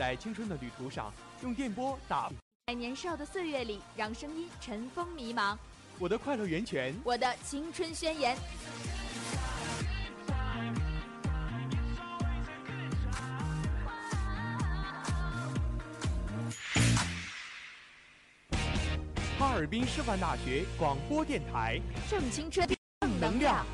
在青春的旅途上，用电波打。在年少的岁月里，让声音尘封迷茫。我的快乐源泉，我的青春宣言。哈尔滨师范大学广播电台，正青春，正能量。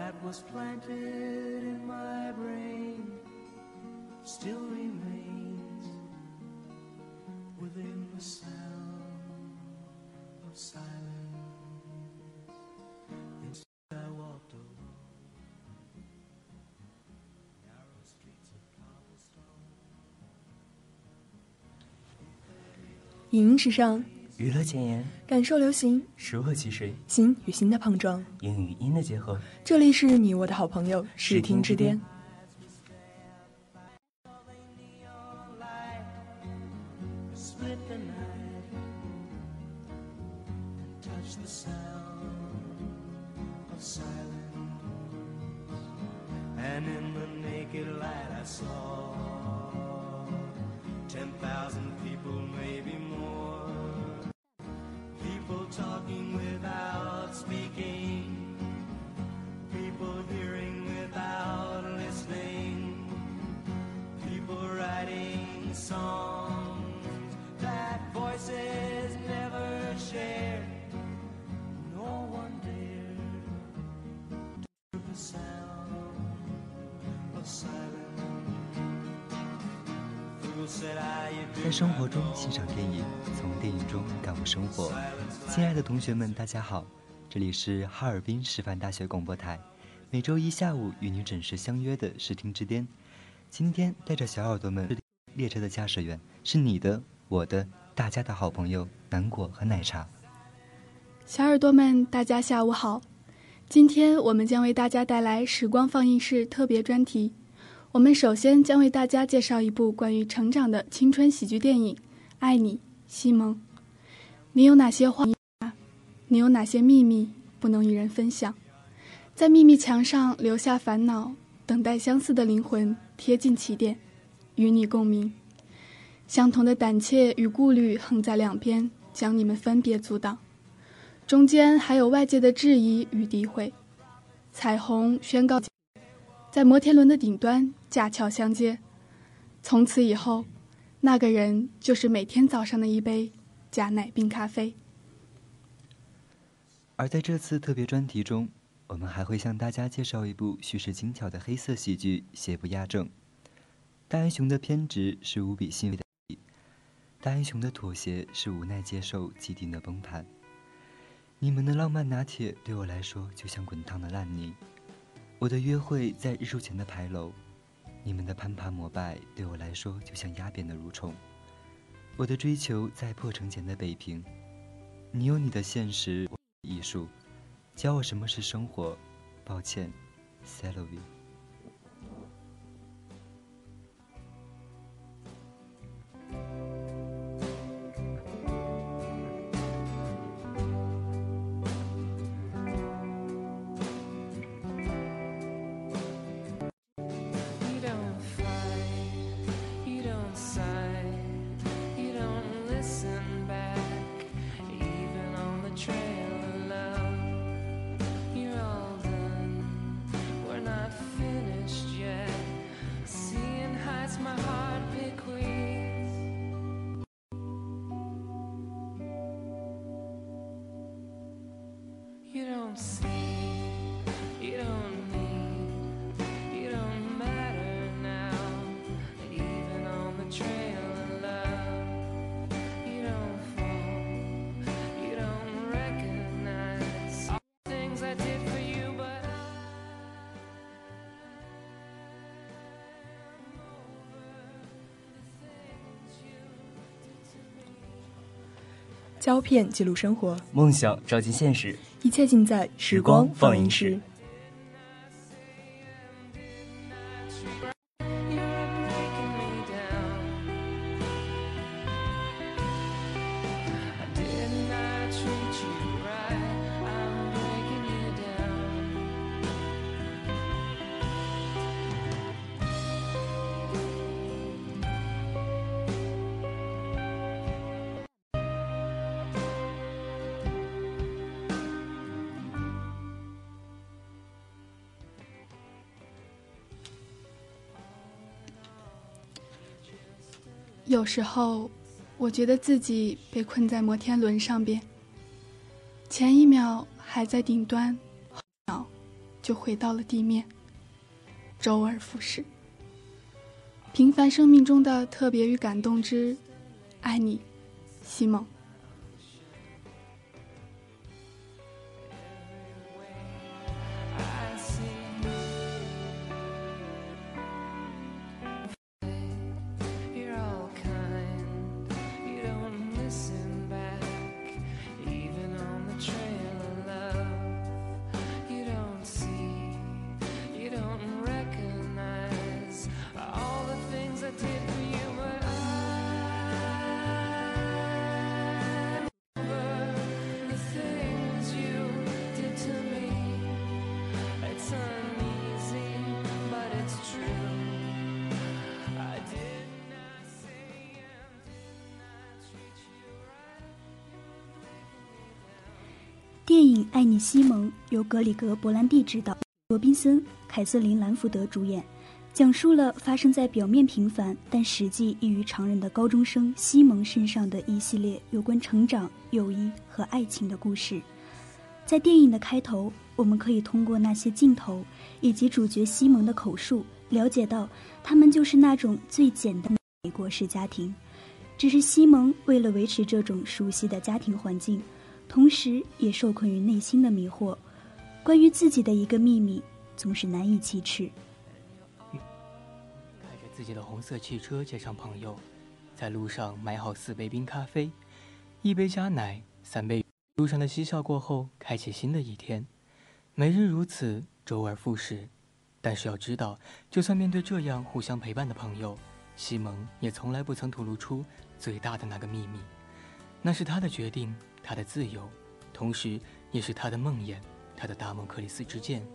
that was planted in my brain still remains within the sound of silence. Instead, I walked alone. Narrow streets of cobblestone. 影音时尚， 娱乐前沿，感受流行，熟客其谁，心与心的碰撞。音与音的结合。这里是你我的好朋友视听之巅。亲爱的同学们，大家好，这里是哈尔滨师范大学广播台，每周一下午与你准时相约的视听之巅。今天带着小耳朵们，列车的驾驶员是你的、我的、大家的好朋友南果和奶茶。小耳朵们，大家下午好。今天我们将为大家带来时光放映室特别专题。我们首先将为大家介绍一部关于成长的青春喜剧电影《爱你，西蒙》。你有哪些话？你有哪些秘密不能与人分享？在秘密墙上留下烦恼，等待相似的灵魂贴近起点，与你共鸣。相同的胆怯与顾虑横在两边，将你们分别阻挡。中间还有外界的质疑与诋毁。彩虹宣告，在摩天轮的顶端架桥相接。从此以后，那个人就是每天早上的一杯加奶冰咖啡。而在这次特别专题中，我们还会向大家介绍一部叙事精巧的黑色喜剧《邪不压正》。大英雄的偏执是无比欣慰的，大英雄的妥协是无奈接受既定的崩盘。你们的浪漫拿铁对我来说就像滚烫的烂泥，我的约会在日出前的牌楼，你们的攀爬膜拜对我来说就像压扁的蠕虫，我的追求在破城前的北平，你有你的现实。艺术，教我什么是生活。抱歉 s e l o v y 胶片记录生活，梦想照进现实，一切尽在时光放映室。有时候，我觉得自己被困在摩天轮上边，前一秒还在顶端，后一秒就回到了地面，周而复始。平凡生命中的特别与感动之，爱你，西蒙。电影《爱你西蒙》由格里格·伯兰蒂执导，罗宾森、凯瑟琳·兰福德主演，讲述了发生在表面平凡但实际异于常人的高中生西蒙身上的一系列有关成长、友谊和爱情的故事。在电影的开头，我们可以通过那些镜头以及主角西蒙的口述，了解到他们就是那种最简单的美国式家庭。只是西蒙为了维持这种熟悉的家庭环境，同时也受困于内心的迷惑，关于自己的一个秘密总是难以启齿。开着自己的红色汽车接上朋友，在路上买好四杯冰咖啡，一杯加奶，三杯。路上的嬉笑过后，开启新的一天，每日如此，周而复始。但是要知道，就算面对这样互相陪伴的朋友，西蒙也从来不曾吐露出最大的那个秘密，那是他的决定，他的自由，同时也是他的梦魇，他的达摩克里斯之剑。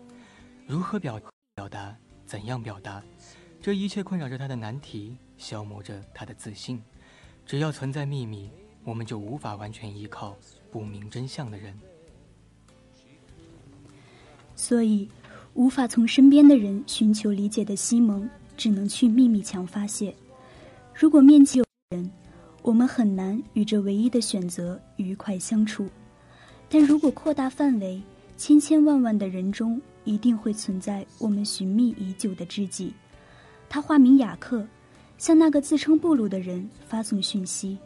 如何表表达？怎样表达？这一切困扰着他的难题，消磨着他的自信。只要存在秘密，我们就无法完全依靠不明真相的人。所以，无法从身边的人寻求理解的西蒙，只能去秘密墙发泄。如果面前有，我们很难与这唯一的选择愉快相处。但如果扩大范围，千千万万的人中，一定会存在我们寻觅已久的知己。他化名雅克，向那个自称布鲁的人发送讯息。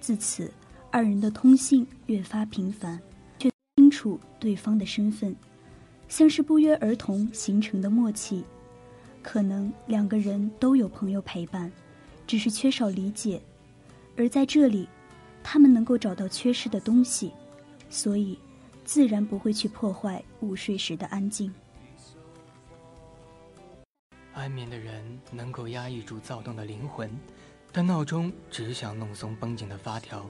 自此，二人的通信越发频繁，却清楚对方的身份，像是不约而同形成的默契。可能两个人都有朋友陪伴，只是缺少理解，而在这里，他们能够找到缺失的东西，所以自然不会去破坏午睡时的安静。安眠的人能够压抑住躁动的灵魂，但闹钟只想弄松绷紧的发条，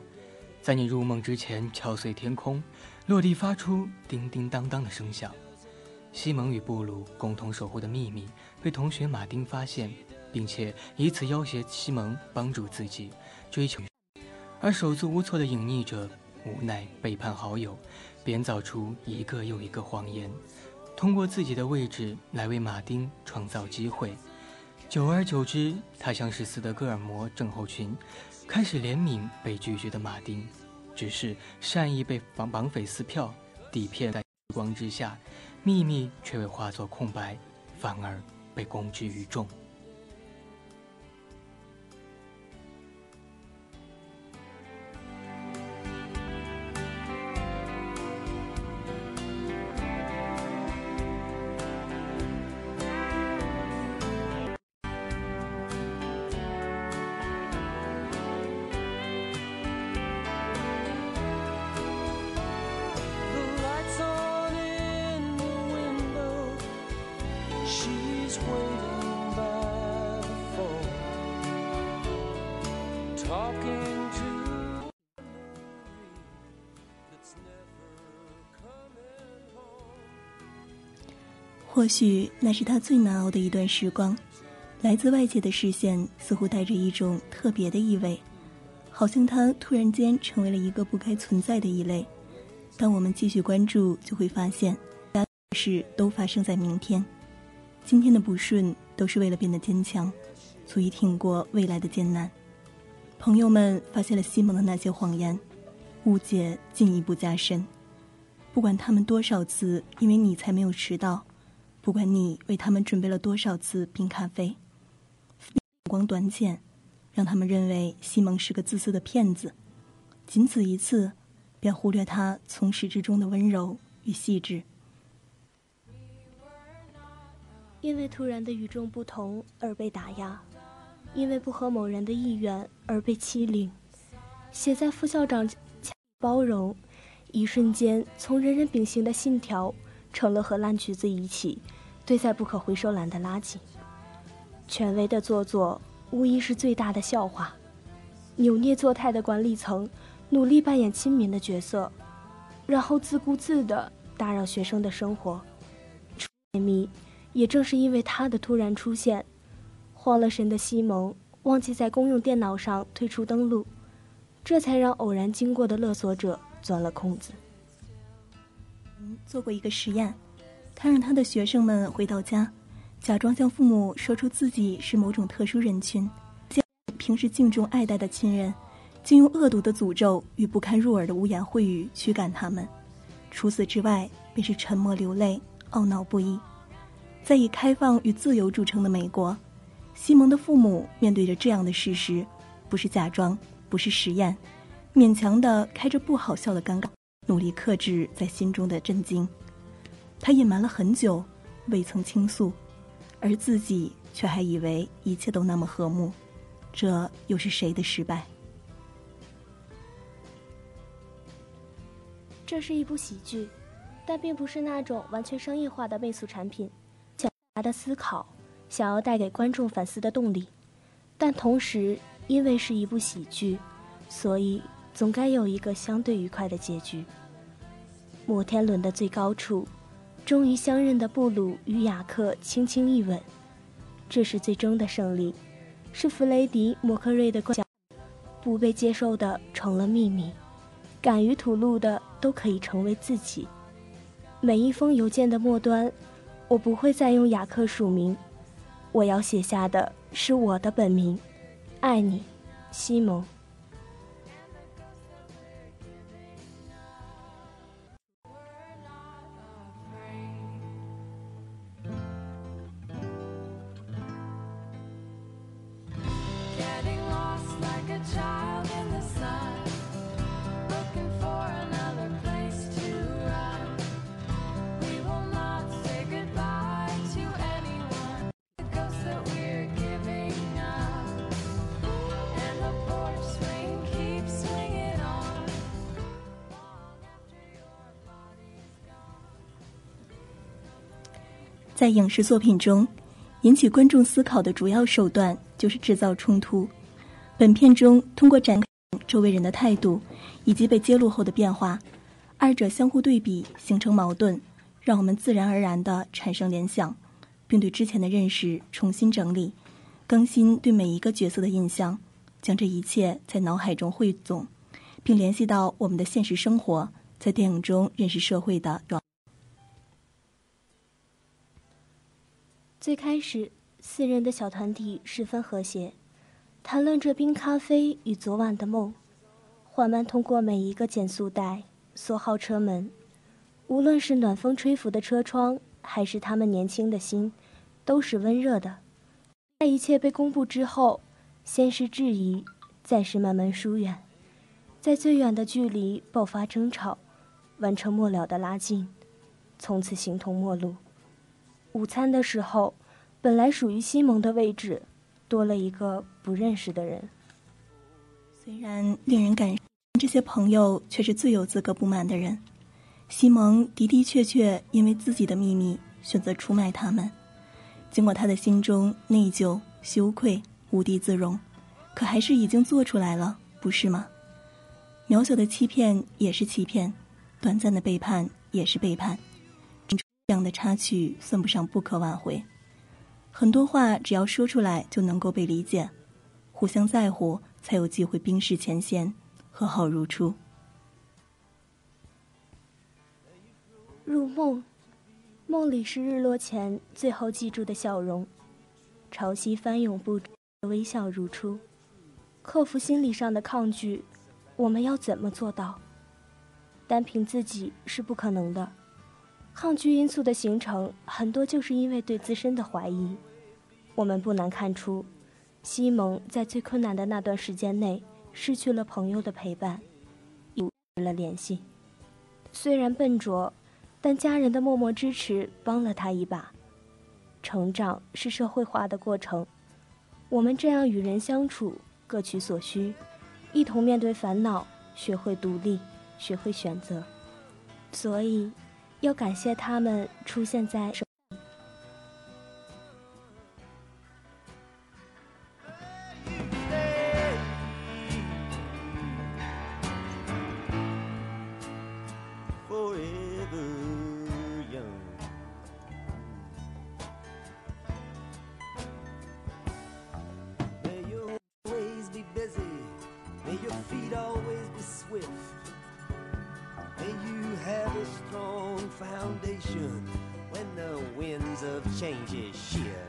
在你入梦之前敲碎天空，落地发出叮叮当当的声响。西蒙与布鲁共同守护的秘密被同学马丁发现，并且以此要挟西蒙帮助自己追求，而手足无措的隐匿者无奈背叛好友，编造出一个又一个谎言。通过自己的位置来为马丁创造机会，久而久之，他像是斯德哥尔摩症候群，开始怜悯被拒绝的马丁。只是善意被绑绑匪撕票，底片在光之下，秘密却未化作空白，反而被公之于众。或许那是他最难熬的一段时光，来自外界的视线似乎带着一种特别的意味，好像他突然间成为了一个不该存在的异类。当我们继续关注，就会发现，大事都发生在明天。今天的不顺都是为了变得坚强，足以挺过未来的艰难。朋友们发现了西蒙的那些谎言，误解进一步加深。不管他们多少次因为你才没有迟到，不管你为他们准备了多少次冰咖啡，目光短浅，让他们认为西蒙是个自私的骗子。仅此一次，便忽略他从始至终的温柔与细致。因为突然的与众不同而被打压，因为不合某人的意愿而被欺凌。写在副校长包容，一瞬间从人人秉行的信条，成了和烂橘子一起堆在不可回收栏的垃圾。权威的做作，无疑是最大的笑话。扭捏作态的管理层，努力扮演亲民的角色，然后自顾自地打扰学生的生活。也正是因为他的突然出现，慌了神的西蒙忘记在公用电脑上退出登录，这才让偶然经过的勒索者钻了空子。做过一个实验，他让他的学生们回到家，假装向父母说出自己是某种特殊人群，将平时敬重爱戴的亲人，竟用恶毒的诅咒与不堪入耳的污言秽语驱赶他们。除此之外，便是沉默流泪，懊恼不已。在以开放与自由著称的美国，西蒙的父母面对着这样的事实，不是假装，不是实验，勉强的开着不好笑的尴尬，努力克制在心中的震惊。他隐瞒了很久，未曾倾诉，而自己却还以为一切都那么和睦，这又是谁的失败？这是一部喜剧，但并不是那种完全商业化的媚俗产品。的思考，想要带给观众反思的动力，但同时因为是一部喜剧，所以总该有一个相对愉快的结局。摩天轮的最高处，终于相认的布鲁与雅克轻轻一吻，这是最终的胜利，是弗雷迪·摩克瑞的想不被接受的成了秘密，敢于吐露的都可以成为自己。每一封邮件的末端。我不会再用雅克署名，我要写下的是我的本名。爱你，西蒙。在影视作品中，引起观众思考的主要手段就是制造冲突。本片中通过展周围人的态度以及被揭露后的变化，二者相互对比形成矛盾，让我们自然而然地产生联想，并对之前的认识重新整理，更新对每一个角色的印象，将这一切在脑海中汇总，并联系到我们的现实生活，在电影中认识社会的。最开始，四人的小团体十分和谐，谈论着冰咖啡与昨晚的梦，缓慢通过每一个减速带、锁好车门。无论是暖风吹拂的车窗，还是他们年轻的心，都是温热的。在一切被公布之后，先是质疑，再是慢慢疏远，在最远的距离爆发争吵，完成末了的拉近，从此形同陌路。午餐的时候，本来属于西蒙的位置，多了一个不认识的人。虽然令人感，这些朋友却是最有资格不满的人。西蒙的的确确因为自己的秘密选择出卖他们，尽管他的心中内疚、羞愧、无地自容，可还是已经做出来了，不是吗？渺小的欺骗也是欺骗，短暂的背叛也是背叛，这样的插曲算不上不可挽回。很多话只要说出来就能够被理解，互相在乎才有机会冰释前嫌，和好如初。入梦，梦里是日落前最后记住的笑容，潮汐翻涌不止，微笑如初。克服心理上的抗拒，我们要怎么做到？单凭自己是不可能的。抗拒因素的形成，很多就是因为对自身的怀疑。我们不难看出，西蒙在最困难的那段时间内，失去了朋友的陪伴，失了联系。虽然笨拙。但家人的默默支持帮了他一把。成长是社会化的过程，我们这样与人相处，各取所需，一同面对烦恼，学会独立，学会选择。所以，要感谢他们出现在。You have a strong foundation when the winds of change is sheer.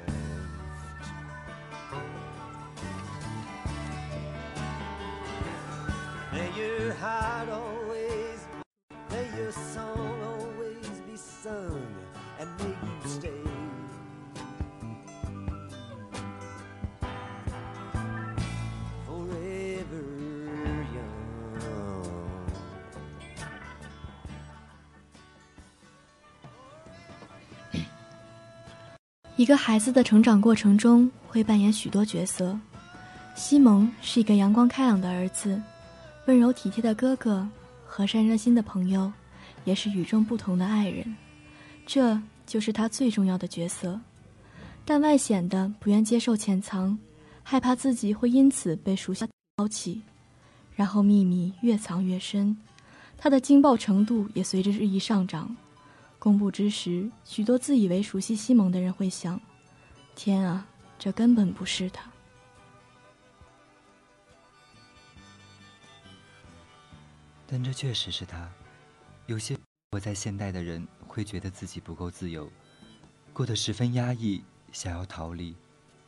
一个孩子的成长过程中会扮演许多角色。西蒙是一个阳光开朗的儿子，温柔体贴的哥哥，和善热心的朋友，也是与众不同的爱人。这就是他最重要的角色。但外显的不愿接受潜藏，害怕自己会因此被熟悉抛弃，然后秘密越藏越深，他的惊爆程度也随着日益上涨。公布之时，许多自以为熟悉西蒙的人会想：“天啊，这根本不是他。”但这确实是他。有些活在现代的人会觉得自己不够自由，过得十分压抑，想要逃离，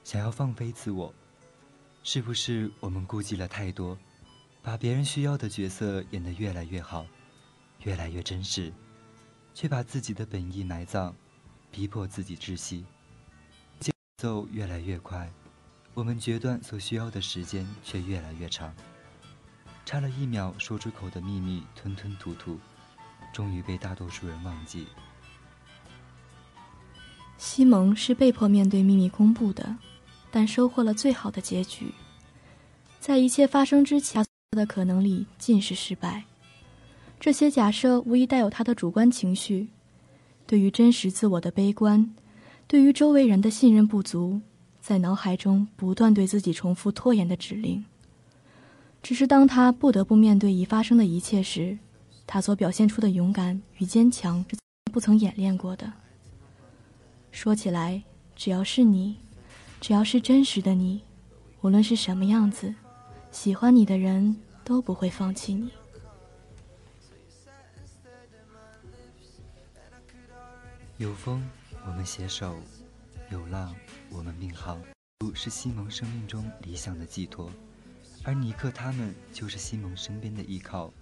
想要放飞自我。是不是我们顾忌了太多，把别人需要的角色演得越来越好，越来越真实？却把自己的本意埋葬，逼迫自己窒息。节奏越来越快，我们决断所需要的时间却越来越长。差了一秒说出口的秘密，吞吞吐吐，终于被大多数人忘记。西蒙是被迫面对秘密公布的，但收获了最好的结局。在一切发生之前他的可能里，尽是失败。这些假设无疑带有他的主观情绪，对于真实自我的悲观，对于周围人的信任不足，在脑海中不断对自己重复拖延的指令。只是当他不得不面对已发生的一切时，他所表现出的勇敢与坚强是不曾演练过的。说起来，只要是你，只要是真实的你，无论是什么样子，喜欢你的人都不会放弃你。有风，我们携手；有浪，我们并航。是西蒙生命中理想的寄托，而尼克他们就是西蒙身边的依靠。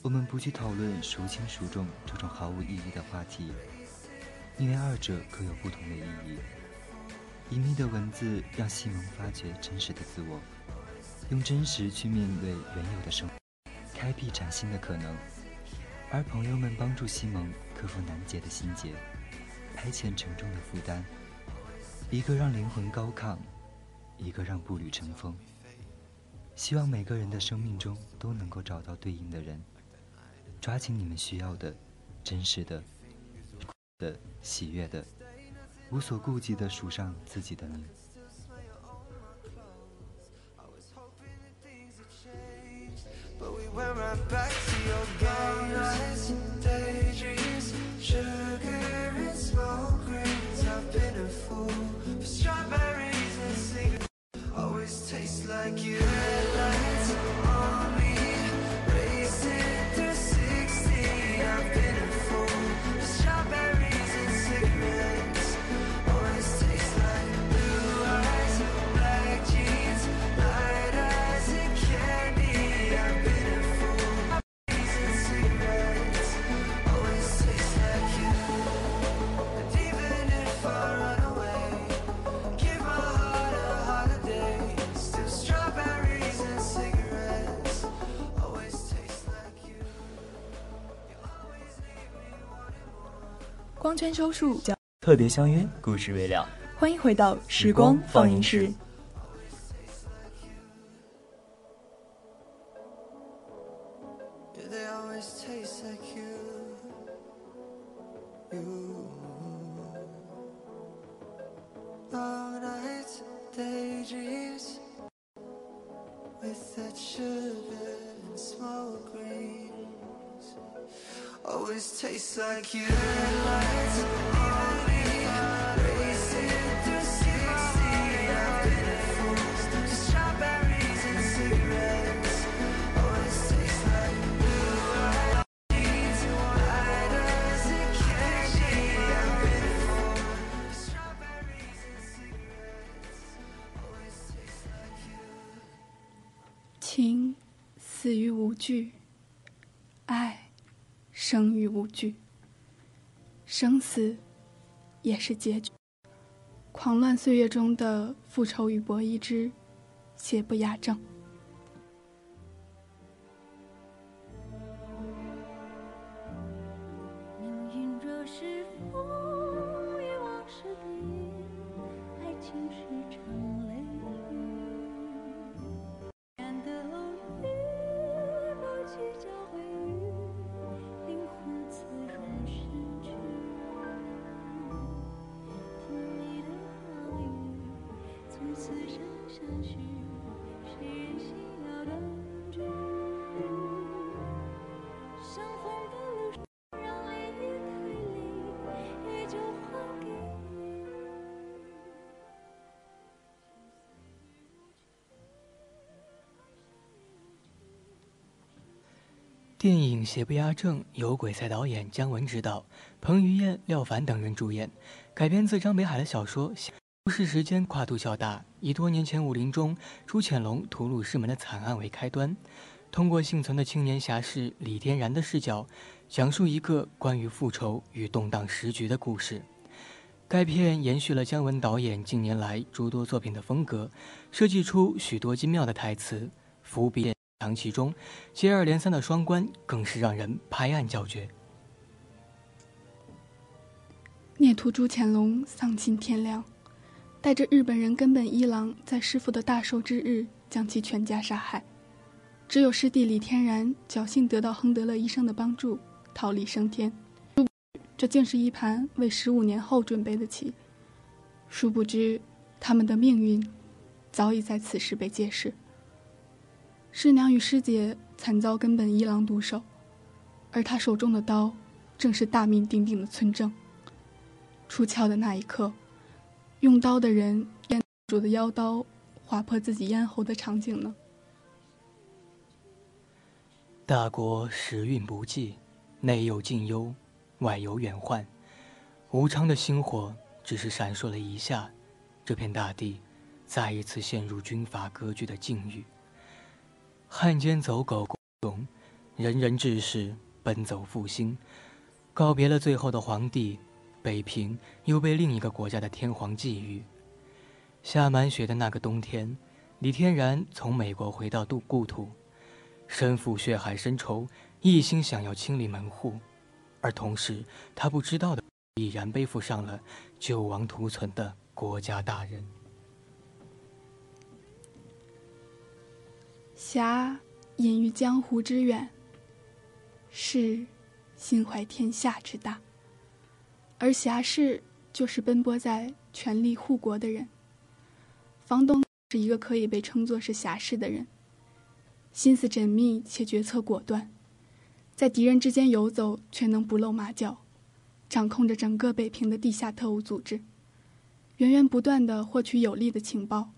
我们不去讨论孰轻孰重这种毫无意义的话题，因为二者各有不同的意义。隐秘的文字让西蒙发掘真实的自我，用真实去面对原有的生活，开辟崭新的可能。而朋友们帮助西蒙克服难解的心结，排遣沉重的负担，一个让灵魂高亢，一个让步履乘风。希望每个人的生命中都能够找到对应的人，抓紧你们需要的、真实的、的喜悦的，无所顾忌的数上自己的名。But we went right back to your game. Nights and daydreams, like you. 光圈收束，特别相约，故事未了。欢迎回到时光放映室。是结局。狂乱岁月中的复仇与博弈之邪不压正。电影《邪不压正》由鬼才导演姜文执导，彭于晏、廖凡等人主演，改编自张北海的小说。故事时间跨度较大，以多年前武林中朱潜龙屠戮师门的惨案为开端，通过幸存的青年侠士李天然的视角，讲述一个关于复仇与动荡时局的故事。该片延续了姜文导演近年来诸多作品的风格，设计出许多精妙的台词伏笔。藏其中，接二连三的双关更是让人拍案叫绝。孽徒朱潜龙丧尽天良，带着日本人根本一郎在师傅的大寿之日将其全家杀害，只有师弟李天然侥幸得到亨德勒医生的帮助，逃离升天。这竟是一盘为十五年后准备的棋，殊不知他们的命运早已在此时被揭示。师娘与师姐惨遭根本一郎毒手，而他手中的刀，正是大名鼎鼎的村正。出鞘的那一刻，用刀的人咽主的腰刀划破自己咽喉的场景呢？大国时运不济，内有近忧，外有远患，无常的星火只是闪烁了一下，这片大地再一次陷入军阀割据的境遇。汉奸走狗荣，仁人志士奔走复兴，告别了最后的皇帝，北平又被另一个国家的天皇觊觎。下满雪的那个冬天，李天然从美国回到故故土，身负血海深仇，一心想要清理门户，而同时他不知道的，已然背负上了救亡图存的国家大任。侠隐于江湖之远，士心怀天下之大。而侠士就是奔波在全力护国的人。房东是一个可以被称作是侠士的人，心思缜密且决策果断，在敌人之间游走却能不露马脚，掌控着整个北平的地下特务组织，源源不断地获取有利的情报，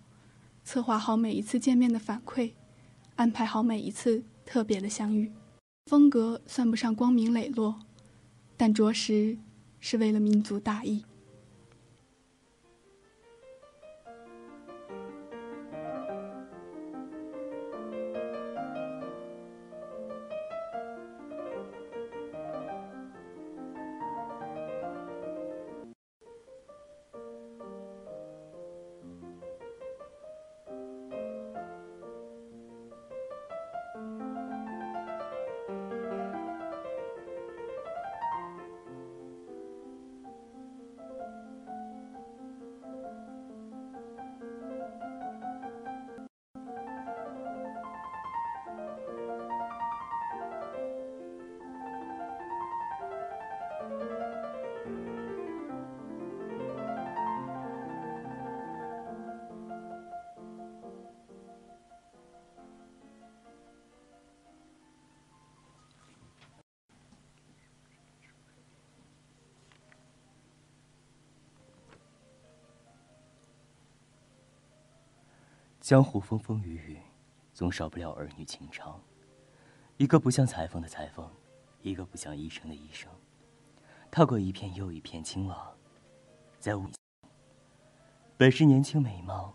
策划好每一次见面的反馈，安排好每一次特别的相遇。风格算不上光明磊落，但着实是为了民族大义。江湖风风雨雨，总少不了儿女情长。一个不像裁缝的裁缝，一个不像医生的医生，踏过一片又一片青瓦，在雾。本是年轻美貌，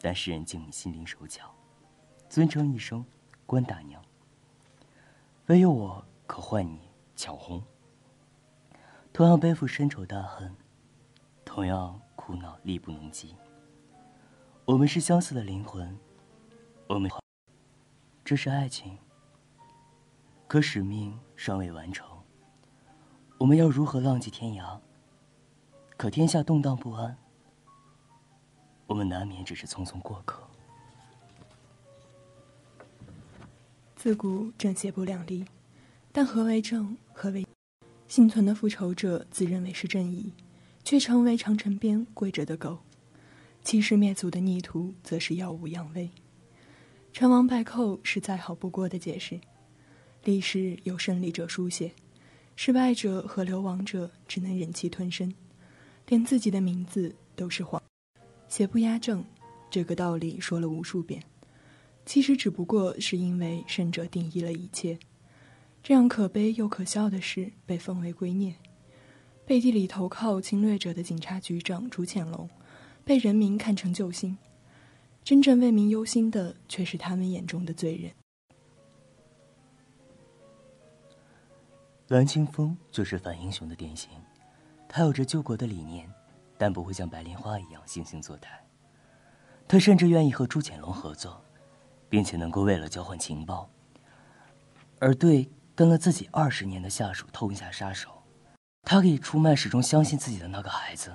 但世人敬你心灵手巧，尊称一声关大娘。唯有我可唤你巧红。同样背负深仇大恨，同样苦恼力不能及。我们是相似的灵魂，我们，这是爱情。可使命尚未完成，我们要如何浪迹天涯？可天下动荡不安，我们难免只是匆匆过客。自古正邪不两立，但何为正，何为？幸存的复仇者自认为是正义，却成为长城边跪着的狗。欺师灭祖的逆徒则是耀武扬威，成王败寇是再好不过的解释。历史由胜利者书写，失败者和流亡者只能忍气吞声，连自己的名字都是谎。邪不压正，这个道理说了无数遍，其实只不过是因为胜者定义了一切。这样可悲又可笑的事被奉为圭臬。背地里投靠侵略者的警察局长朱潜龙。被人民看成救星，真正为民忧心的却是他们眼中的罪人。蓝清风就是反英雄的典型，他有着救国的理念，但不会像白莲花一样惺惺作态。他甚至愿意和朱潜龙合作，并且能够为了交换情报，而对跟了自己二十年的下属痛下杀手。他可以出卖始终相信自己的那个孩子。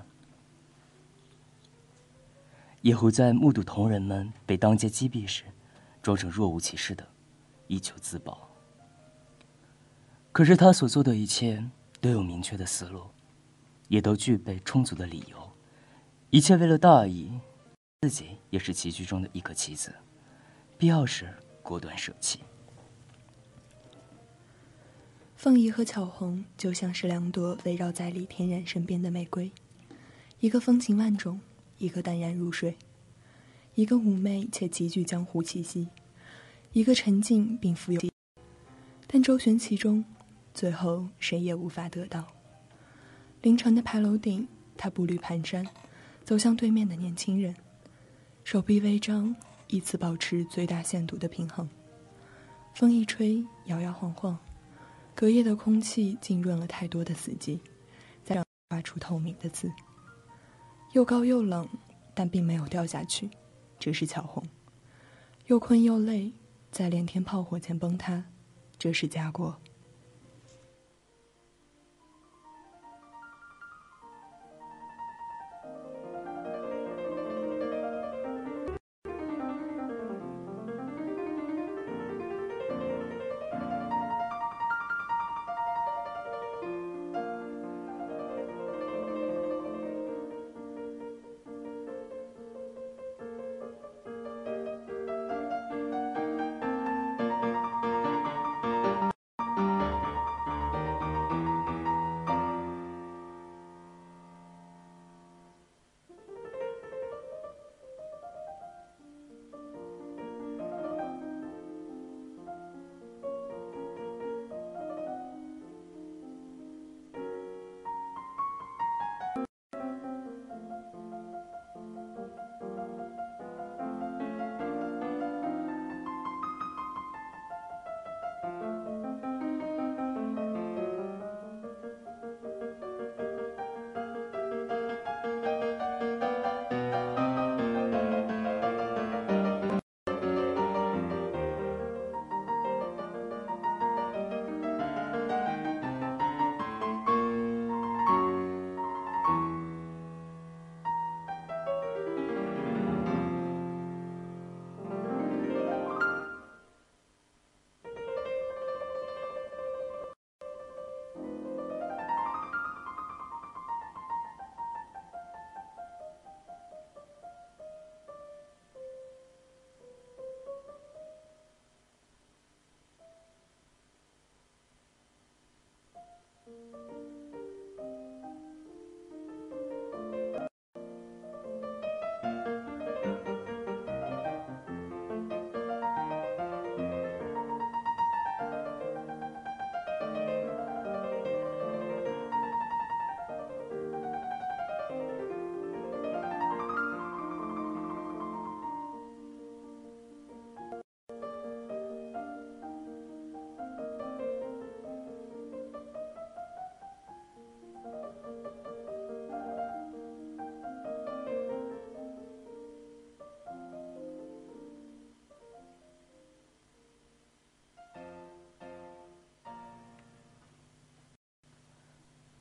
也会在目睹同仁们被当街击毙时，装成若无其事的，以求自保。可是他所做的一切都有明确的思路，也都具备充足的理由，一切为了大义，自己也是棋局中的一颗棋子，必要时果断舍弃。凤仪和巧红就像是两朵围绕在李天然身边的玫瑰，一个风情万种。一个淡然入睡，一个妩媚且极具江湖气息，一个沉静并富有。但周旋其中，最后谁也无法得到。凌晨的牌楼顶，他步履蹒跚，走向对面的年轻人，手臂微张，以此保持最大限度的平衡。风一吹，摇摇晃晃，隔夜的空气浸润了太多的死寂，再让画出透明的字。又高又冷，但并没有掉下去，这是巧红；又困又累，在连天炮火前崩塌，这是家国。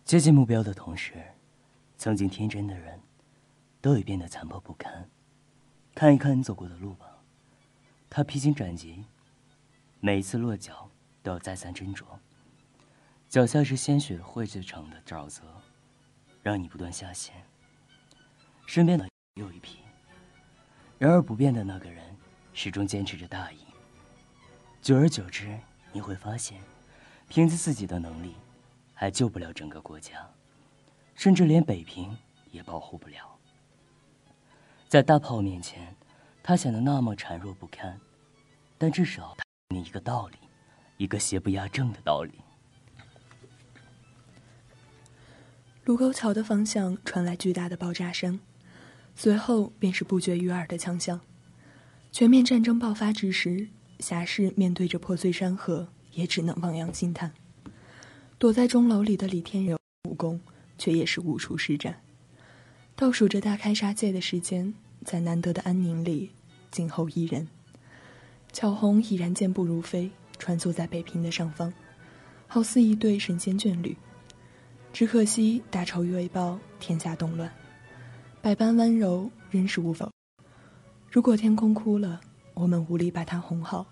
接近目标的同时，曾经天真的人，都已变得残破不堪。看一看你走过的路吧，它披荆斩棘，每一次落脚都要再三斟酌。脚下是鲜血汇聚成的沼泽，让你不断下陷。身边的又一批，然而不变的那个人，始终坚持着大义。久而久之，你会发现，凭借自己的能力。还救不了整个国家，甚至连北平也保护不了。在大炮面前，他显得那么孱弱不堪，但至少他你一个道理，一个邪不压正的道理。卢沟桥的方向传来巨大的爆炸声，随后便是不绝于耳的枪响。全面战争爆发之时，侠士面对着破碎山河，也只能望洋兴叹。躲在钟楼里的李天柔武功，却也是无处施展。倒数着大开杀戒的时间，在难得的安宁里，静候一人。巧红已然健步如飞，穿梭在北平的上方，好似一对神仙眷侣。只可惜大仇未报，天下动乱，百般温柔仍是无否。如果天空哭了，我们无力把它哄好，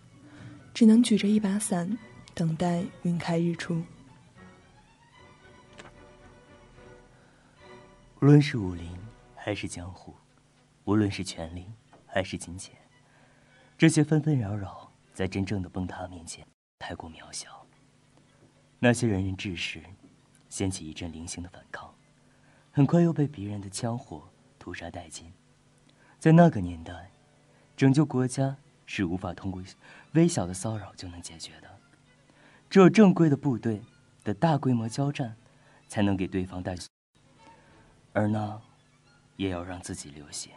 只能举着一把伞，等待云开日出。无论是武林还是江湖，无论是权力还是金钱，这些纷纷扰扰，在真正的崩塌面前，太过渺小。那些仁人志士，掀起一阵零星的反抗，很快又被别人的枪火屠杀殆尽。在那个年代，拯救国家是无法通过微小的骚扰就能解决的，只有正规的部队的大规模交战，才能给对方带。而那，也要让自己流血。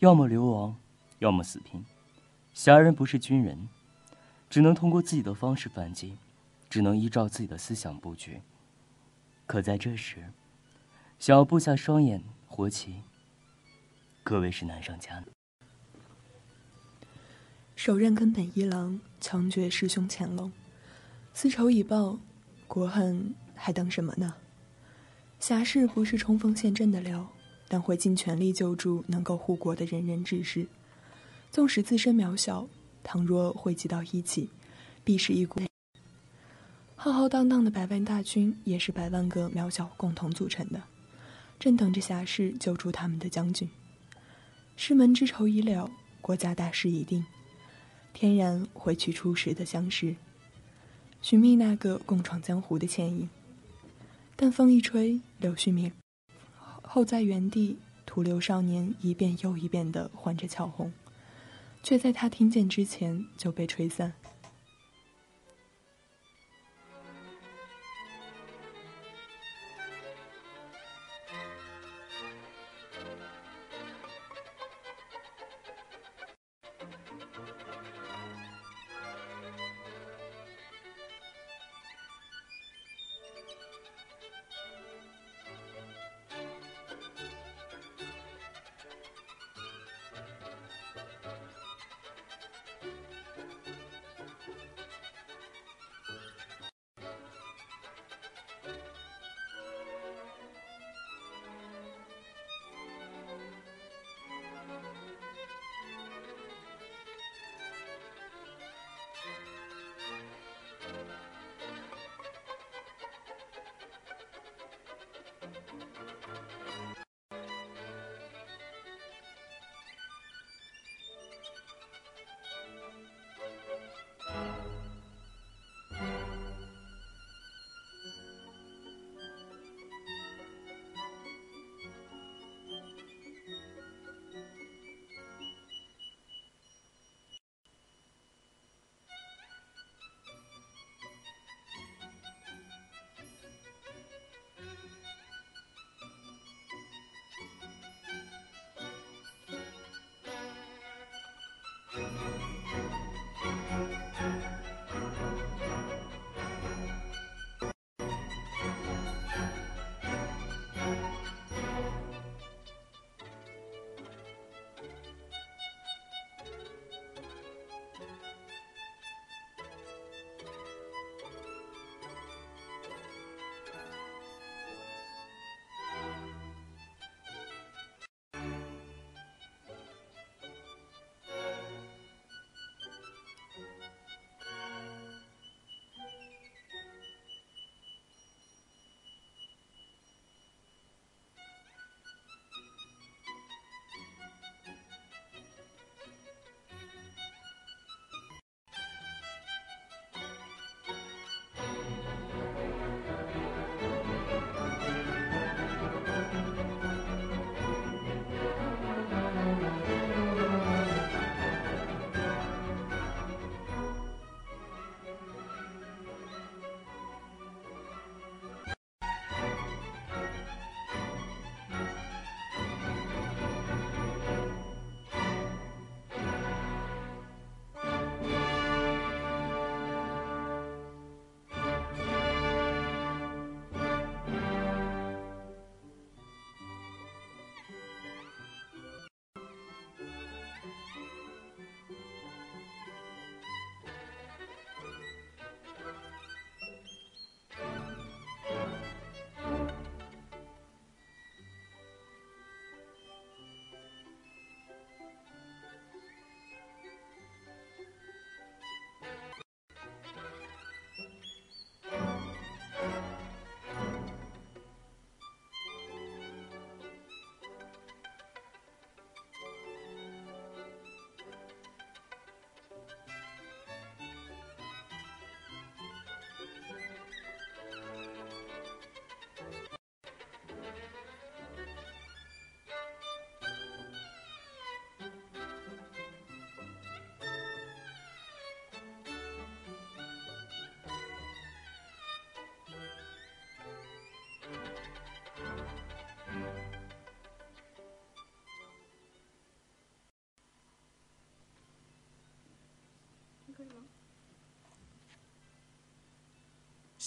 要么流亡，要么死拼。侠人不是军人，只能通过自己的方式反击，只能依照自己的思想布局。可在这时，想要布下双眼活棋，可谓是难上加难。手刃根本一郎，强绝师兄乾隆，私仇已报，国恨还等什么呢？侠士不是冲锋陷阵的料，但会尽全力救助能够护国的仁人志士。纵使自身渺小，倘若汇集到一起，必是一股浩浩荡荡的百万大军，也是百万个渺小共同组成的，正等着侠士救出他们的将军。师门之仇已了，国家大事已定。天然会去初时的相识，寻觅那个共闯江湖的倩影。但风一吹，柳絮灭，后在原地，徒留少年一遍又一遍的唤着巧红，却在他听见之前就被吹散。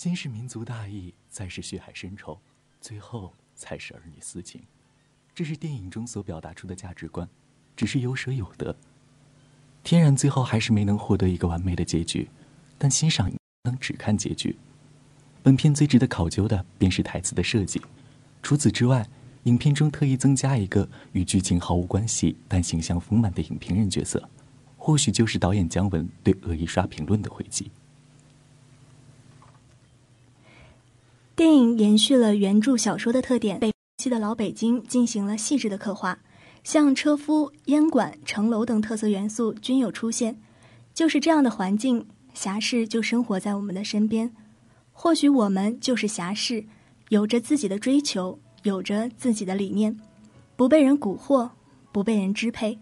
先是民族大义再是血海深仇最后才是儿女私情这是电影中所表达出的价值观只是有舍有得。天然最后还是没能获得一个完美的结局但欣赏能只看结局。本片最值得考究的便是台词的设计。除此之外，影片中特意增加一个与剧情毫无关系但形象丰满的影评人角色，或许就是导演姜文对恶意刷评论的回击。电影延续了原著小说的特点，北西的老北京进行了细致的刻画，像车夫、烟馆、城楼等特色元素均有出现。就是这样的环境，侠士就生活在我们的身边。或许我们就是侠士，有着自己的追求，有着自己的理念，不被人蛊惑，不被人支配，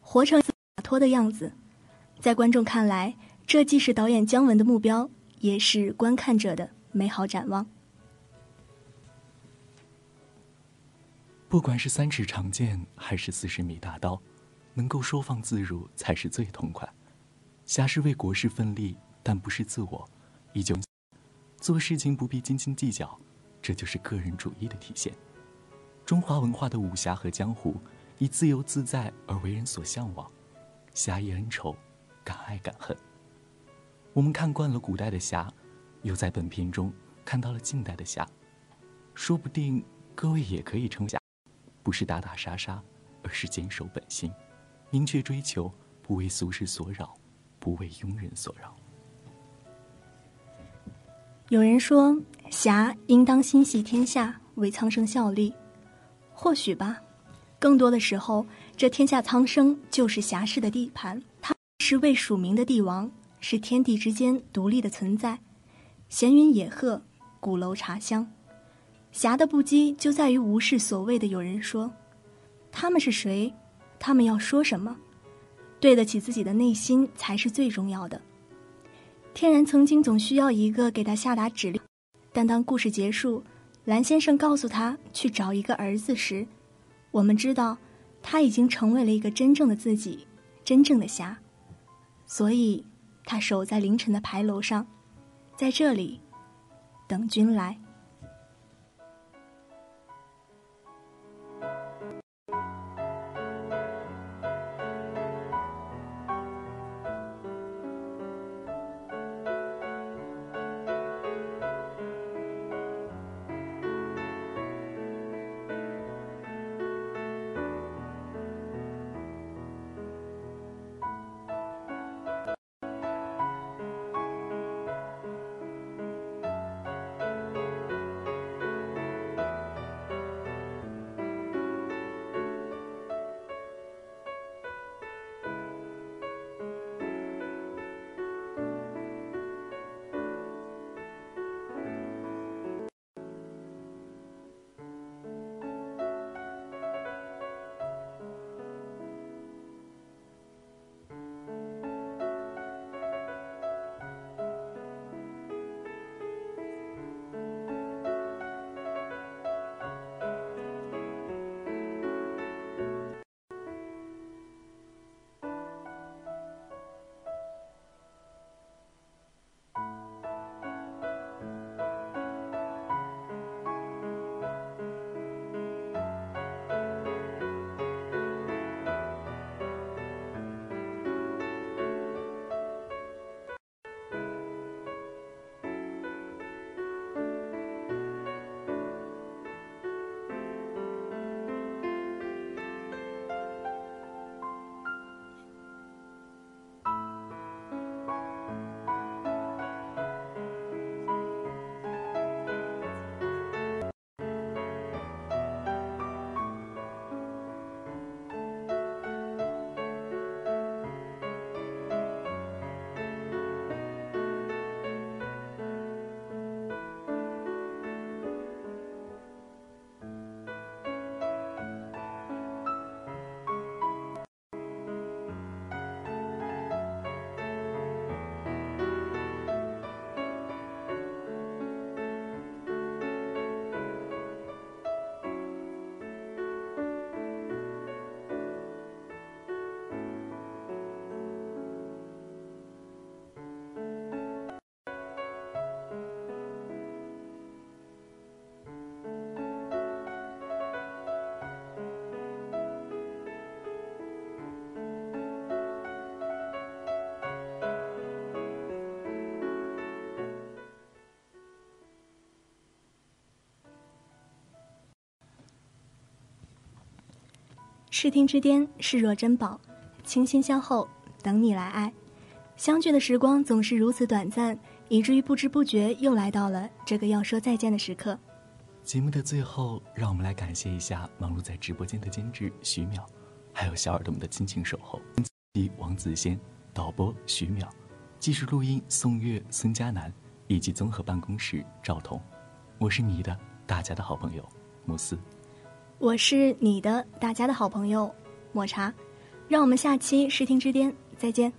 活成洒脱的样子。在观众看来，这既是导演姜文的目标，也是观看者的美好展望。不管是三尺长剑还是四十米大刀，能够收放自如才是最痛快。侠士为国事奋力，但不是自我，依旧做事情不必斤斤计较，这就是个人主义的体现。中华文化的武侠和江湖，以自由自在而为人所向往，侠义恩仇，敢爱敢恨。我们看惯了古代的侠，又在本片中看到了近代的侠，说不定各位也可以称侠。不是打打杀杀，而是坚守本心，明确追求，不为俗世所扰，不为庸人所扰。有人说，侠应当心系天下，为苍生效力。或许吧，更多的时候，这天下苍生就是侠士的地盘，他是未署名的帝王，是天地之间独立的存在。闲云野鹤，鼓楼茶香。侠的不羁就在于无视所谓的有人说，他们是谁，他们要说什么，对得起自己的内心才是最重要的。天然曾经总需要一个给他下达指令，但当故事结束，蓝先生告诉他去找一个儿子时，我们知道他已经成为了一个真正的自己，真正的侠。所以，他守在凌晨的牌楼上，在这里等君来。视听之巅，视若珍宝，倾心相候，等你来爱。相聚的时光总是如此短暂，以至于不知不觉又来到了这个要说再见的时刻。节目的最后，让我们来感谢一下忙碌在直播间的监制徐淼，还有小耳朵们的亲情守候。王子仙，导播徐淼，技术录音宋月、孙佳楠，以及综合办公室赵彤。我是你的大家的好朋友慕斯，我是你的大家的好朋友抹茶。让我们下期视听之巅再见。